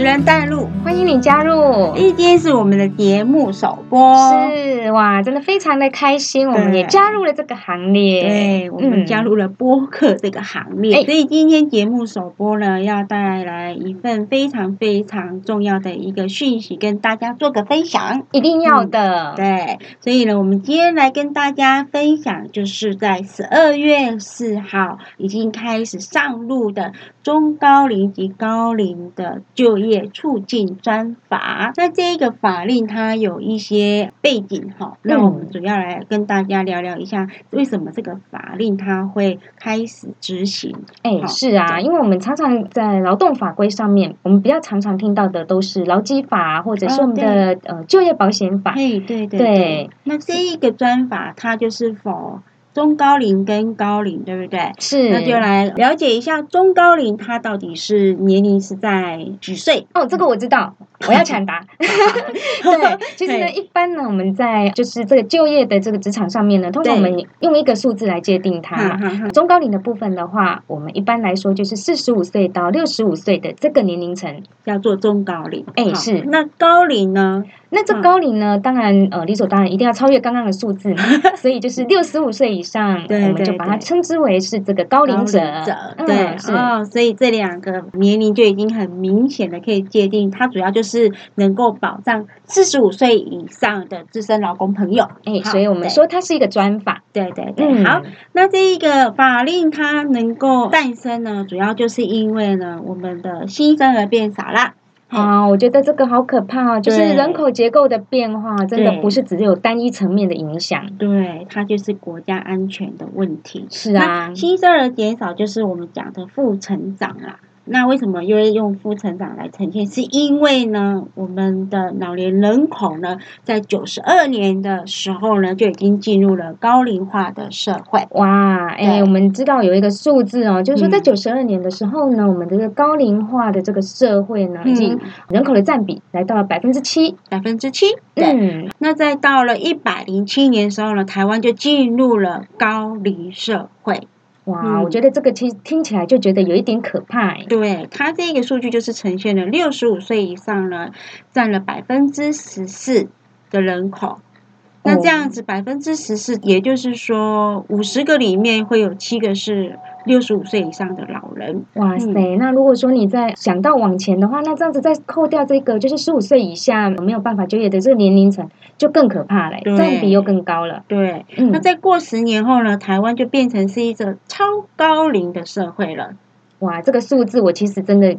持人带路，欢迎你加入。今天是我们的节目首播，是哇，真的非常的开心，我们也加入了这个行列。对，我们加入了播客这个行列，所以今天节目首播呢，要带来一份非常非常重要的一个讯息，跟大家做个分享。一定要的，对，所以呢，我们今天来跟大家分享，就是在十二月四号已经开始上路的中高龄及高龄的就业促进专法，那这个法令它有一些背景哈，那我们主要来跟大家聊聊一下，为什么这个法令它会开始执行？哎，是啊，因为我们常常在劳动法规上面，我们比较常常听到的都是劳基法或者是我们的呃就业保险法。哎，对对对。那这一个专法它就是否？中高龄跟高龄，对不对？是，那就来了解一下中高龄，它到底是年龄是在几岁？哦，这个我知道，我要抢答。对，其实呢，一般呢，我们在就是这个就业的这个职场上面呢，通常我们用一个数字来界定它。中高龄的部分的话，我们一般来说就是四十五岁到六十五岁的这个年龄层叫做中高龄。哎，是。那高龄呢？那这高龄呢，当然呃理所当然一定要超越刚刚的数字，所以就是六十五岁以上，我们就把它称之为是这个高龄者。对，哦，所以这两个年龄就已经很明显的可以界定，它主要就是能够保障四十五岁以上的资深劳工朋友。哎，所以我们说它是一个专法。对对对，好，那这一个法令它能够诞生呢，主要就是因为呢，我们的新生儿变少了。啊，我觉得这个好可怕哦！就是人口结构的变化，真的不是只有单一层面的影响。对，它就是国家安全的问题。是啊，新生儿减少就是我们讲的负成长啦。那为什么又会用负成长来呈现？是因为呢，我们的老年人口呢，在九十二年的时候呢，就已经进入了高龄化的社会。哇，哎，我们知道有一个数字哦，就是说在九十二年的时候呢，我们这个高龄化的这个社会呢，已经人口的占比来到了百分之七，百分之七。对，那在到了一百零七年的时候呢，台湾就进入了高龄社会。哇，我觉得这个听听起来就觉得有一点可怕。对，它这个数据就是呈现了六十五岁以上呢，占了百分之十四的人口。那这样子百分之十四，也就是说五十个里面会有七个是。六十五岁以上的老人，哇塞！那如果说你在想到往前的话，那这样子再扣掉这个，就是十五岁以下没有办法就业的这个年龄层，就更可怕了，占比又更高了。对，那再过十年后呢？台湾就变成是一个超高龄的社会了。哇，这个数字我其实真的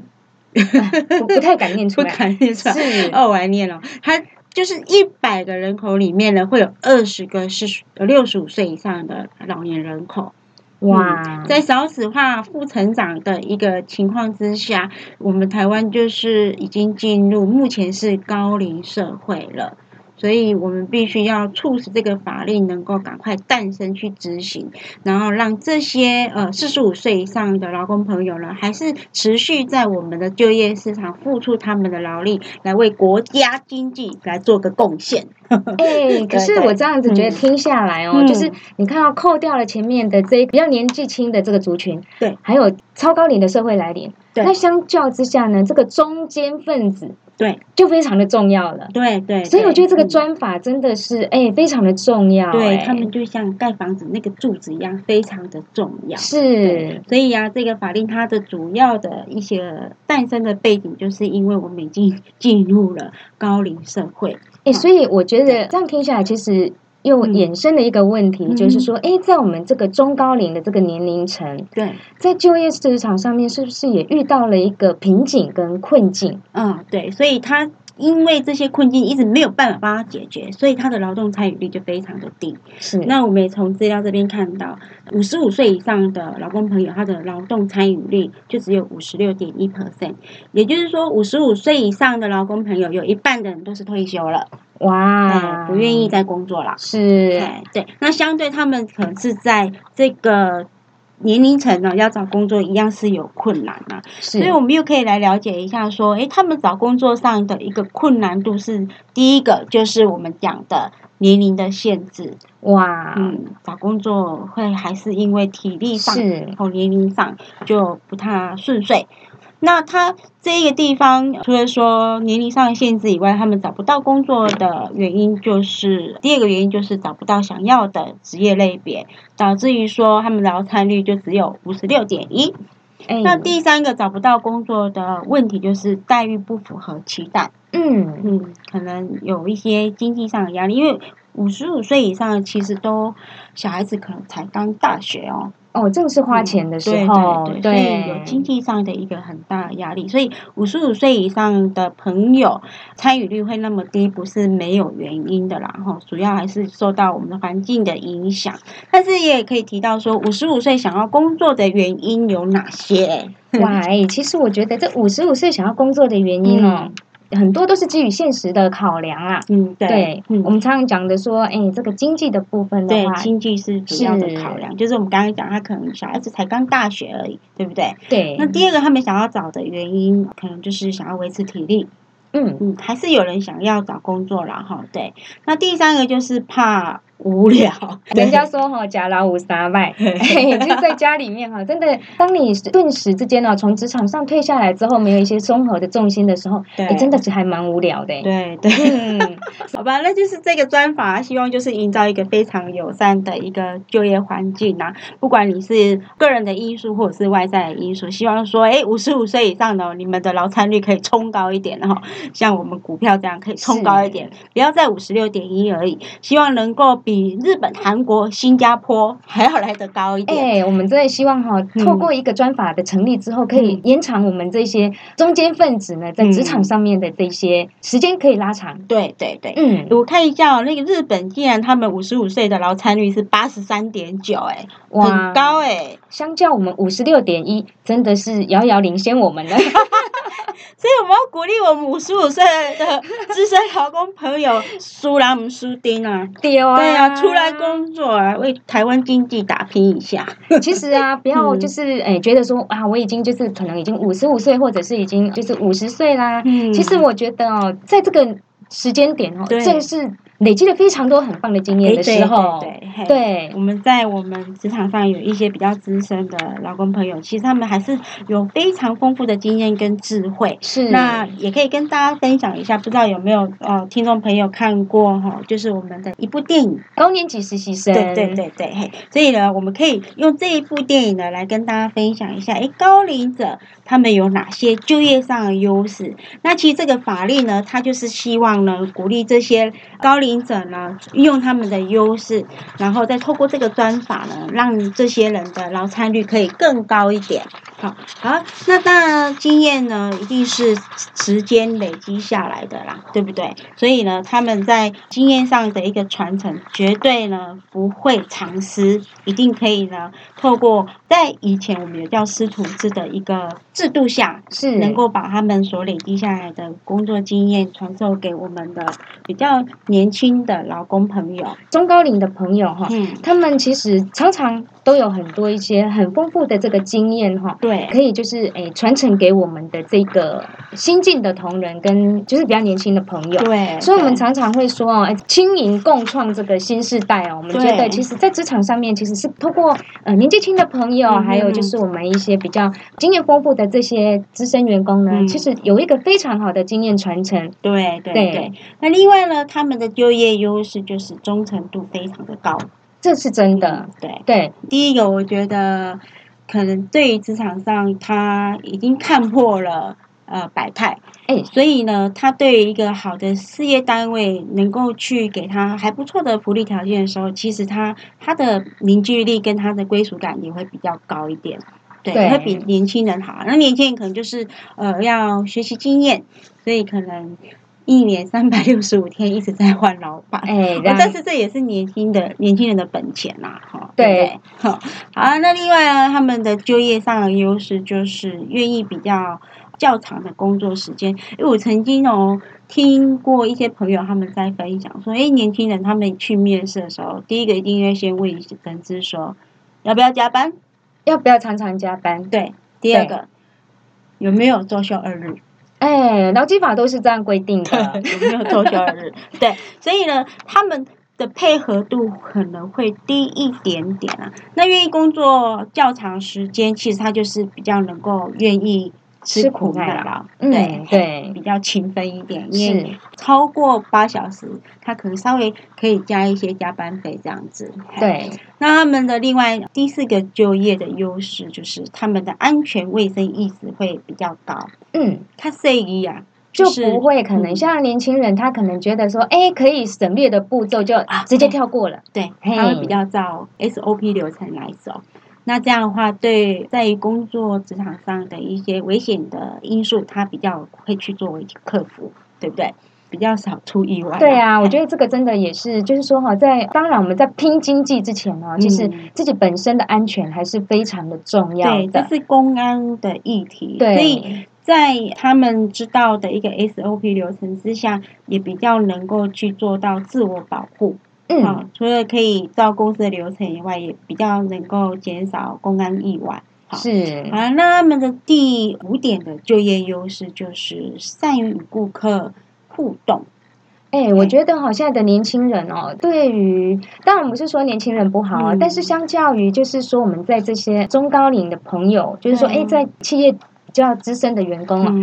不不太敢念出来，不敢念出来。是哦，我来念了，它就是一百个人口里面呢，会有二十个是六十五岁以上的老年人口。哇，在少子化、负成长的一个情况之下，我们台湾就是已经进入目前是高龄社会了。所以我们必须要促使这个法令能够赶快诞生去执行，然后让这些呃四十五岁以上的劳工朋友呢，还是持续在我们的就业市场付出他们的劳力，来为国家经济来做个贡献。哎，可是我这样子觉得听下来哦，就是你看到扣掉了前面的这比较年纪轻的这个族群，对，还有超高龄的社会来临，那相较之下呢，这个中间分子。对，就非常的重要了。对对，所以我觉得这个专法真的是哎，非常的重要。对他们就像盖房子那个柱子一样，非常的重要。是，所以啊，这个法令它的主要的一些诞生的背景，就是因为我们已经进入了高龄社会。哎，所以我觉得这样听下来，其实。又衍生了一个问题，就是说，哎，在我们这个中高龄的这个年龄层，对，在就业市场上面，是不是也遇到了一个瓶颈跟困境？嗯，对，所以他因为这些困境一直没有办法帮他解决，所以他的劳动参与率就非常的低。是，那我们也从资料这边看到，五十五岁以上的劳工朋友，他的劳动参与率就只有五十六点一 percent，也就是说，五十五岁以上的劳工朋友，有一半的人都是退休了。哇，不愿意再工作了，是，对，那相对他们可能是在这个年龄层呢，要找工作一样是有困难啊，所以我们又可以来了解一下，说，哎，他们找工作上的一个困难度是第一个，就是我们讲的年龄的限制，哇，嗯，找工作会还是因为体力上或年龄上就不太顺遂。那他这个地方除了说年龄上的限制以外，他们找不到工作的原因就是第二个原因就是找不到想要的职业类别，导致于说他们劳参率就只有五十六点一。那第三个找不到工作的问题就是待遇不符合期待。嗯嗯，可能有一些经济上的压力，因为五十五岁以上其实都小孩子可能才刚大学哦。哦，正是花钱的时候，对，所以有经济上的一个很大的压力。所以五十五岁以上的朋友参与率会那么低，不是没有原因的啦。哈，主要还是受到我们的环境的影响。但是也可以提到说，五十五岁想要工作的原因有哪些？哇，其实我觉得这五十五岁想要工作的原因哦。很多都是基于现实的考量啊，嗯，对，我们常常讲的说，哎，这个经济的部分的话，经济是主要的考量，就是我们刚刚讲，他可能小孩子才刚大学而已，对不对？对。那第二个，他们想要找的原因，可能就是想要维持体力，嗯嗯，还是有人想要找工作了哈，对。那第三个就是怕。无聊，人家说哈，假老五三麦，就在家里面哈，真的，当你顿时之间呢，从职场上退下来之后，没有一些综合的重心的时候，对，真的是还蛮无聊的。对对，好吧，那就是这个专法，希望就是营造一个非常友善的一个就业环境啊。不管你是个人的因素或者是外在的因素，希望说，哎，五十五岁以上的你们的劳参率可以冲高一点，然后像我们股票这样可以冲高一点，不要在五十六点一而已，希望能够比。比日本、韩国、新加坡还要来得高一点。哎，我们真的希望哈，透过一个专法的成立之后，可以延长我们这些中间分子呢，在职场上面的这些时间可以拉长。对对对，嗯，我看一下哦，那个日本竟然他们五十五岁的劳参率是八十三点九，哎，很高哎，相较我们五十六点一，真的是遥遥领先我们了。所以我们要鼓励我们五十五岁的资深劳工朋友，输人唔输丁啊！对啊，出来工作啊，为台湾经济打拼一下。其实啊，不要就是诶，觉得说啊，我已经就是可能已经五十五岁，或者是已经就是五十岁啦。嗯。其实我觉得哦，在这个时间点哦，正是。累积了非常多很棒的经验的时候，对对，我们在我们职场上有一些比较资深的老工朋友，其实他们还是有非常丰富的经验跟智慧。是，那也可以跟大家分享一下，不知道有没有呃听众朋友看过哈，就是我们的一部电影《高年级实习生》。对对对对，嘿，所以呢，我们可以用这一部电影呢来跟大家分享一下，哎，高龄者他们有哪些就业上的优势？那其实这个法律呢，它就是希望呢鼓励这些高龄。者呢，用他们的优势，然后再透过这个专法呢，让这些人的劳参率可以更高一点。好，好，那当然经验呢，一定是时间累积下来的啦，对不对？所以呢，他们在经验上的一个传承，绝对呢不会藏私，一定可以呢，透过在以前我们有叫师徒制的一个制度下，是。能够把他们所累积下来的工作经验传授给我们的比较年轻的劳工朋友、中高龄的朋友哈，嗯，他们其实常常。都有很多一些很丰富的这个经验哈，对，可以就是诶传承给我们的这个新进的同仁跟就是比较年轻的朋友，对，所以我们常常会说哦，轻盈共创这个新时代哦，我们觉得其实在职场上面其实是通过呃年纪轻的朋友，还有就是我们一些比较经验丰富的这些资深员工呢，其实有一个非常好的经验传承，对对对。那另外呢，他们的就业优势就是忠诚度非常的高。这是真的，对。对。第一个，我觉得可能对于职场上他已经看破了呃百态，哎，所以呢，他对于一个好的事业单位能够去给他还不错的福利条件的时候，其实他他的凝聚力跟他的归属感也会比较高一点，对，会比年轻人好。那年轻人可能就是呃要学习经验，所以可能。一年三百六十五天一直在换老板，哎，但是这也是年轻的年轻人的本钱呐，哈，对，好，好，那另外呢，他们的就业上的优势就是愿意比较较长的工作时间。因为我曾经哦听过一些朋友他们在分享说，哎，年轻人他们去面试的时候，第一个一定要先问人资说要不要加班，要不要常常加班，对，第二个有没有周休二日。哎，劳基法都是这样规定的，有没有周休二日？对，所以呢，他们的配合度可能会低一点点啊。那愿意工作较长时间，其实他就是比较能够愿意吃苦耐劳，对对，比较勤奋一点，因为超过八小时，他可能稍微可以加一些加班费这样子。对，那他们的另外第四个就业的优势就是他们的安全卫生意识会比较高。嗯，他这一啊。就不会可能像年轻人，他可能觉得说，哎，可以省略的步骤就直接跳过了。对，他会比较照 SOP 流程来走。那这样的话，对在于工作职场上的一些危险的因素，他比较会去作为克服，对不对？比较少出意外。对啊，我觉得这个真的也是，就是说哈，在当然我们在拼经济之前呢，其实自己本身的安全还是非常的重要的。这是公安的议题，所以。在他们知道的一个 SOP 流程之下，也比较能够去做到自我保护。嗯，除了可以照公司的流程以外，也比较能够减少公安意外。是。好，那他们的第五点的就业优势就是善于与顾客互动。哎，我觉得好，现在的年轻人哦，对于当然不是说年轻人不好啊，但是相较于就是说我们在这些中高龄的朋友，就是说哎，在企业比。较资深的员工啊，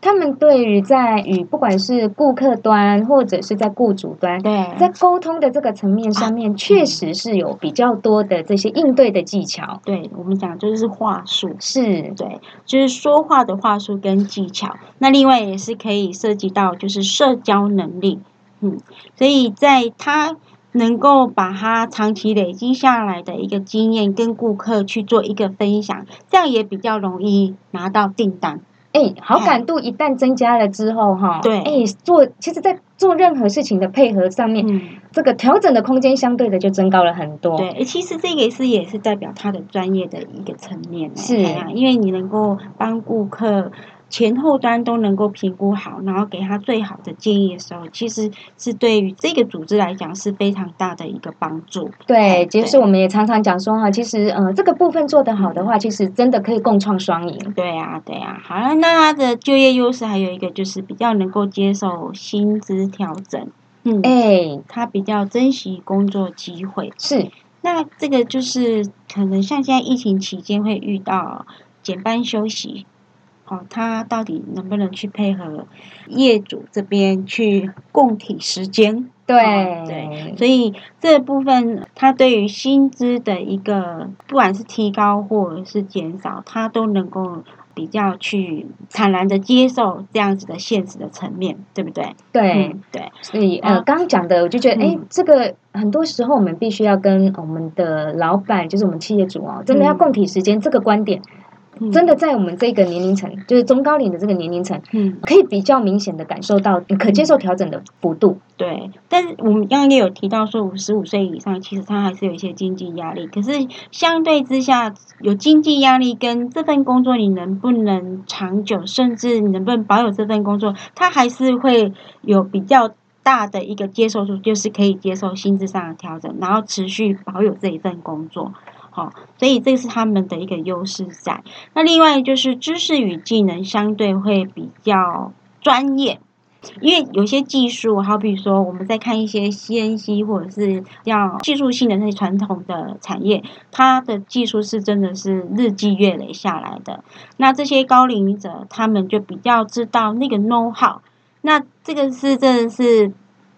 他们对于在与不管是顾客端或者是在雇主端，对在沟通的这个层面上面，确实是有比较多的这些应对的技巧。对我们讲就是话术，是对，就是说话的话术跟技巧。那另外也是可以涉及到就是社交能力，嗯，所以在他。能够把他长期累积下来的一个经验跟顾客去做一个分享，这样也比较容易拿到订单。哎，好感度一旦增加了之后，哈，对，哎，做其实，在做任何事情的配合上面，这个调整的空间相对的就增高了很多。对，其实这个也是也是代表他的专业的一个层面。是啊，因为你能够帮顾客。前后端都能够评估好，然后给他最好的建议的时候，其实是对于这个组织来讲是非常大的一个帮助。对，其实我们也常常讲说哈，其实呃这个部分做得好的话，其实真的可以共创双赢。对呀，对呀。好了，那他的就业优势还有一个就是比较能够接受薪资调整。嗯，哎，他比较珍惜工作机会。是，那这个就是可能像现在疫情期间会遇到减班休息。哦，他到底能不能去配合业主这边去共体时间？对对，所以这部分他对于薪资的一个，不管是提高或者是减少，他都能够比较去坦然的接受这样子的现实的层面，对不对？对对，所以呃，刚刚讲的，我就觉得，哎，这个很多时候我们必须要跟我们的老板，就是我们企业主哦，真的要共体时间这个观点。真的在我们这个年龄层，就是中高龄的这个年龄层，嗯，可以比较明显的感受到可接受调整的幅度。对，但是我们刚刚也有提到说，五十五岁以上其实他还是有一些经济压力。可是相对之下，有经济压力跟这份工作你能不能长久，甚至你能不能保有这份工作，他还是会有比较大的一个接受度，就是可以接受薪资上的调整，然后持续保有这一份工作。好，所以这是他们的一个优势在。那另外就是知识与技能相对会比较专业，因为有些技术，好比说我们在看一些 CNC 或者是要技术性的那些传统的产业，它的技术是真的是日积月累下来的。那这些高龄者，他们就比较知道那个 know how。那这个是真的是。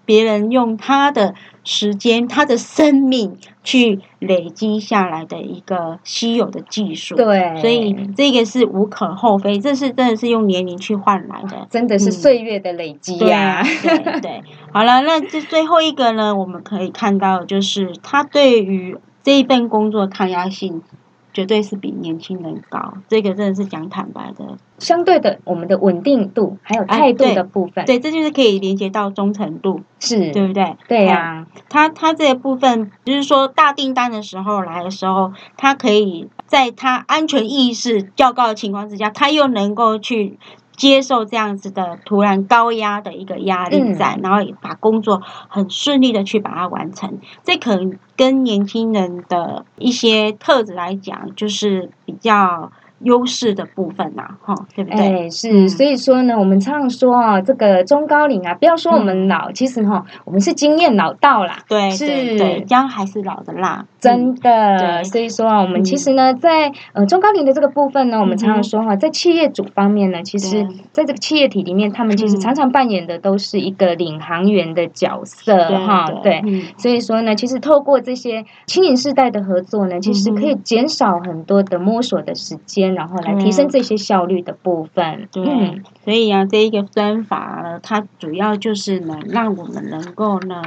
别人用他的时间、他的生命去累积下来的一个稀有的技术，对，所以这个是无可厚非，这是真的是用年龄去换来的，真的是岁月的累积呀。对对，好了，那这最后一个呢，我们可以看到，就是他对于这一份工作抗压性。绝对是比年轻人高，这个真的是讲坦白的。相对的，我们的稳定度还有态度的部分，对，这就是可以连接到忠诚度，是对不对？对呀，他他这个部分，就是说大订单的时候来的时候，他可以在他安全意识较高的情况之下，他又能够去。接受这样子的突然高压的一个压力在，然后把工作很顺利的去把它完成，这可能跟年轻人的一些特质来讲，就是比较优势的部分呐，哈，对不对？哎，是，所以说呢，我们常常说啊，这个中高龄啊，不要说我们老，其实哈，我们是经验老道啦，对，是，对，姜还是老的辣，真的。所以说啊，我们其实呢，在呃中高龄的这个部分呢，我们常常说哈，在企业主方面呢，其实在这个企业体里面，他们其实常常扮演的都是一个领航员的角色，哈，对。所以说呢，其实透过这些青年世代的合作呢，其实可以减少很多的摸索的时间。然后来提升这些效率的部分。对，所以啊，这一个专法呢，它主要就是能让我们能够呢，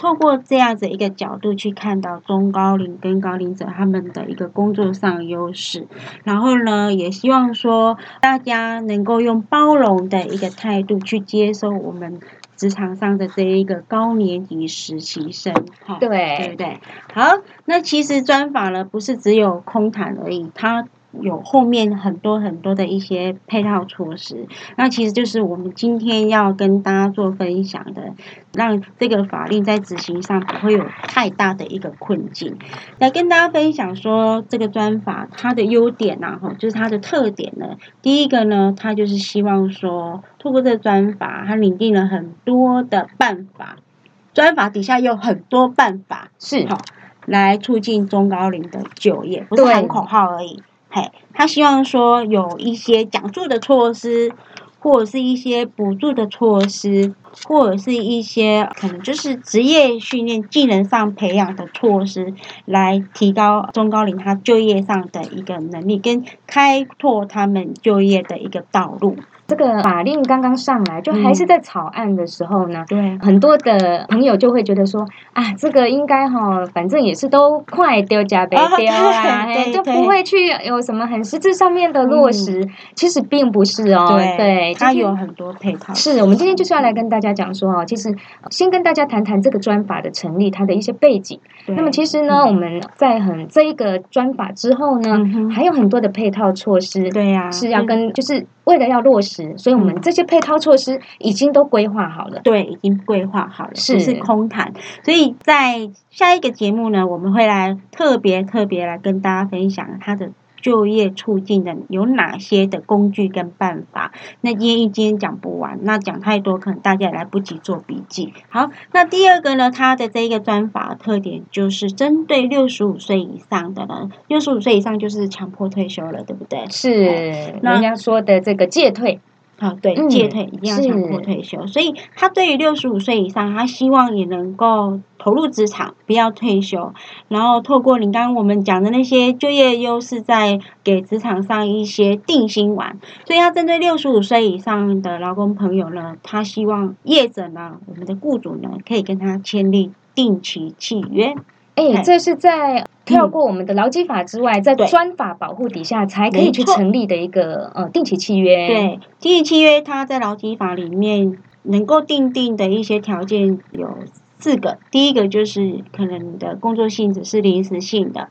透过这样子一个角度去看到中高龄跟高龄者他们的一个工作上优势，然后呢，也希望说大家能够用包容的一个态度去接受我们职场上的这一个高年级实习生。哈对，对不对？好，那其实专访呢，不是只有空谈而已，它。有后面很多很多的一些配套措施，那其实就是我们今天要跟大家做分享的，让这个法令在执行上不会有太大的一个困境。来跟大家分享说，这个专法它的优点呐，哈，就是它的特点呢。第一个呢，它就是希望说，透过这个专法，它拟定了很多的办法，专法底下有很多办法是好来促进中高龄的就业，不是喊口号而已。嘿，他希望说有一些讲座的措施，或者是一些补助的措施，或者是一些可能就是职业训练、技能上培养的措施，来提高中高龄他就业上的一个能力，跟开拓他们就业的一个道路。这个法令刚刚上来，就还是在草案的时候呢。对，很多的朋友就会觉得说，啊，这个应该哈，反正也是都快丢加被丢啦，就不会去有什么很实质上面的落实。其实并不是哦，对，它有很多配套。是我们今天就是要来跟大家讲说哦，其实先跟大家谈谈这个专法的成立，它的一些背景。那么其实呢，我们在很这一个专法之后呢，还有很多的配套措施，对呀，是要跟就是为了要落实。所以，我们这些配套措施已经都规划好了。对，已经规划好了，不是空谈。所以在下一个节目呢，我们会来特别特别来跟大家分享它的。就业促进的有哪些的工具跟办法？那今天一今天讲不完，那讲太多可能大家也来不及做笔记。好，那第二个呢，它的这一个专法特点就是针对六十五岁以上的人，六十五岁以上就是强迫退休了，对不对？是，人家说的这个戒退。啊，对，戒退一定要强迫退休，所以他对于六十五岁以上，他希望也能够投入职场，不要退休，然后透过你刚刚我们讲的那些就业优势，在给职场上一些定心丸。所以，要针对六十五岁以上的劳工朋友呢，他希望业者呢，我们的雇主呢，可以跟他签订定期契约。哎，这是在跳过我们的劳基法之外，在专法保护底下才可以去成立的一个呃定期契约。对，定期契约它在劳基法里面能够定定的一些条件有四个，第一个就是可能你的工作性质是临时性的，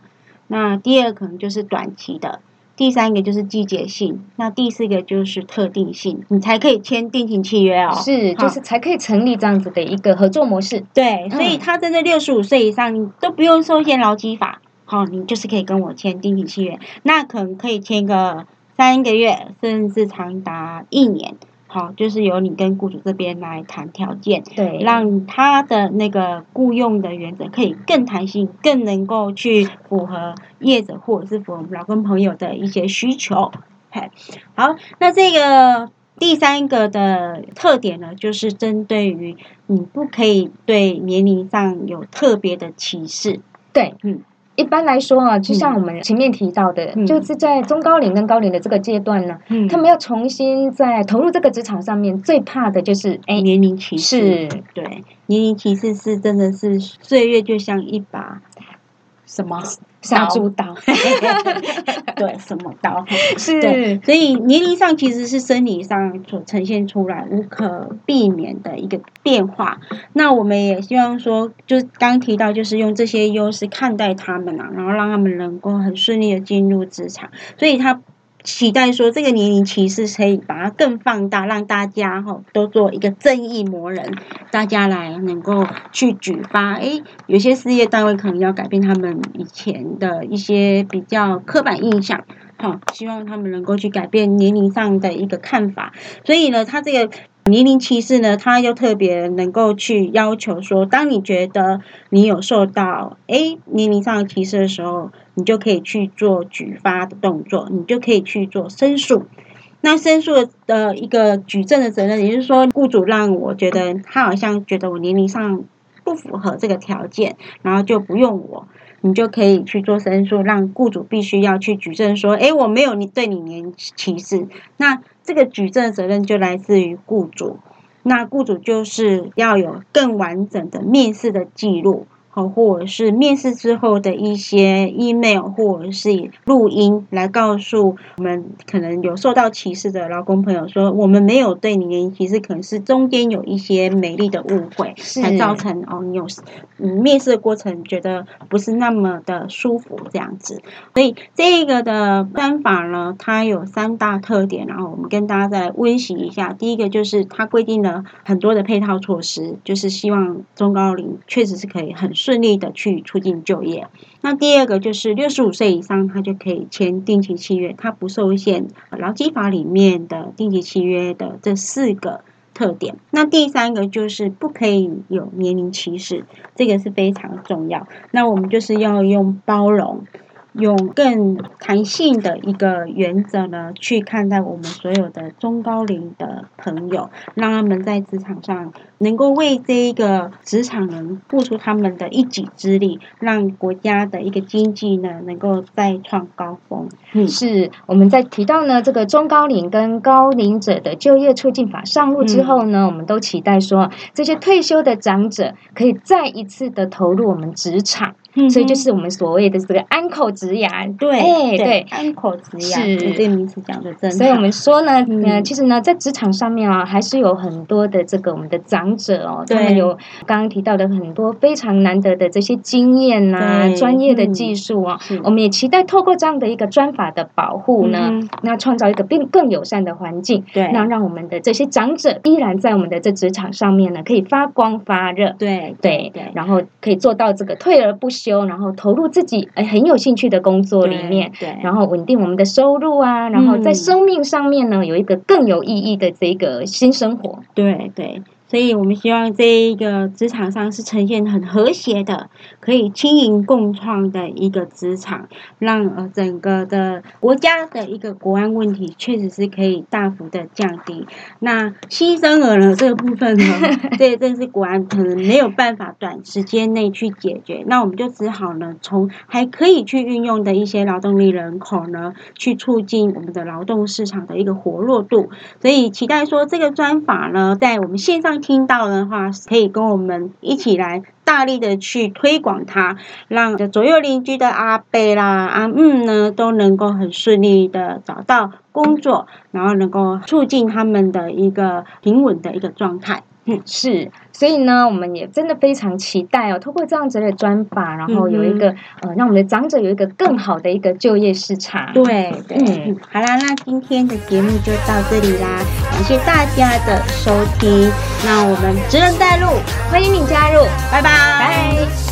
那第二可能就是短期的。第三个就是季节性，那第四个就是特定性，你才可以签定型契约哦。是，就是才可以成立这样子的一个合作模式。对，所以他真的六十五岁以上，你都不用受限劳基法，好，你就是可以跟我签定型契约，那可能可以签个三个月，甚至长达一年。好，就是由你跟雇主这边来谈条件，对，让他的那个雇佣的原则可以更弹性，更能够去符合业者或者是符合老公朋友的一些需求。嘿，好，那这个第三个的特点呢，就是针对于你不可以对年龄上有特别的歧视。对，嗯。一般来说啊，就像我们前面提到的，就是在中高龄跟高龄的这个阶段呢，他们要重新在投入这个职场上面，最怕的就是哎年龄歧视。对，年龄歧视是真的是岁月就像一把什么？杀猪刀，对，什么刀？是，所以年龄上其实是生理上所呈现出来无可避免的一个变化。那我们也希望说，就刚提到，就是用这些优势看待他们啊，然后让他们能够很顺利的进入职场。所以他。期待说这个年龄歧视可以把它更放大，让大家哈都做一个正义魔人，大家来能够去举发。哎，有些事业单位可能要改变他们以前的一些比较刻板印象，好，希望他们能够去改变年龄上的一个看法。所以呢，他这个年龄歧视呢，他又特别能够去要求说，当你觉得你有受到诶年龄上的歧视的时候，你就可以去做举发的动作，你就可以去做申诉。那申诉的一个举证的责任，也就是说，雇主让我觉得他好像觉得我年龄上不符合这个条件，然后就不用我，你就可以去做申诉，让雇主必须要去举证说，哎，我没有你对你年歧视。那这个举证责任就来自于雇主，那雇主就是要有更完整的面试的记录。或者是面试之后的一些 email 或者是录音，来告诉我们可能有受到歧视的劳工朋友说，我们没有对你年龄歧视，可能是中间有一些美丽的误会，才造成哦，你有嗯面试的过程觉得不是那么的舒服这样子。所以这个的方法呢，它有三大特点，然后我们跟大家再温习一下。第一个就是它规定了很多的配套措施，就是希望中高龄确实是可以很。顺利的去促进就业。那第二个就是六十五岁以上，他就可以签定期契约，他不受限劳基法里面的定期契约的这四个特点。那第三个就是不可以有年龄歧视，这个是非常重要。那我们就是要用包容。用更弹性的一个原则呢，去看待我们所有的中高龄的朋友，让他们在职场上能够为这一个职场人付出他们的一己之力，让国家的一个经济呢能够再创高峰。嗯，是我们在提到呢这个中高龄跟高龄者的就业促进法上路之后呢，我们都期待说这些退休的长者可以再一次的投入我们职场。所以就是我们所谓的这个安口植牙，对，对，安口植牙是。这个名词讲的真。所以我们说呢，呃，其实呢，在职场上面啊，还是有很多的这个我们的长者哦，他们有刚刚提到的很多非常难得的这些经验呐，专业的技术啊，我们也期待透过这样的一个专法的保护呢，那创造一个更更友善的环境，对，那让我们的这些长者依然在我们的这职场上面呢，可以发光发热，对，对，对，然后可以做到这个退而不休。然后投入自己哎很有兴趣的工作里面，对，然后稳定我们的收入啊，然后在生命上面呢有一个更有意义的这个新生活，对对。所以我们希望这一个职场上是呈现很和谐的，可以轻盈共创的一个职场，让呃整个的国家的一个国安问题确实是可以大幅的降低。那牺牲儿呢这个部分呢，这这是国安可能没有办法短时间内去解决，那我们就只好呢从还可以去运用的一些劳动力人口呢，去促进我们的劳动市场的一个活络度。所以期待说这个专法呢，在我们线上。听到的话，可以跟我们一起来大力的去推广它，让左右邻居的阿贝啦、阿木呢都能够很顺利的找到工作，然后能够促进他们的一个平稳的一个状态。嗯，是。所以呢，我们也真的非常期待哦，通过这样子的专法，然后有一个呃，让我们的长者有一个更好的一个就业市场。对，嗯，好啦，那今天的节目就到这里啦，感谢大家的收听，那我们职人带路，欢迎你加入，拜拜，拜。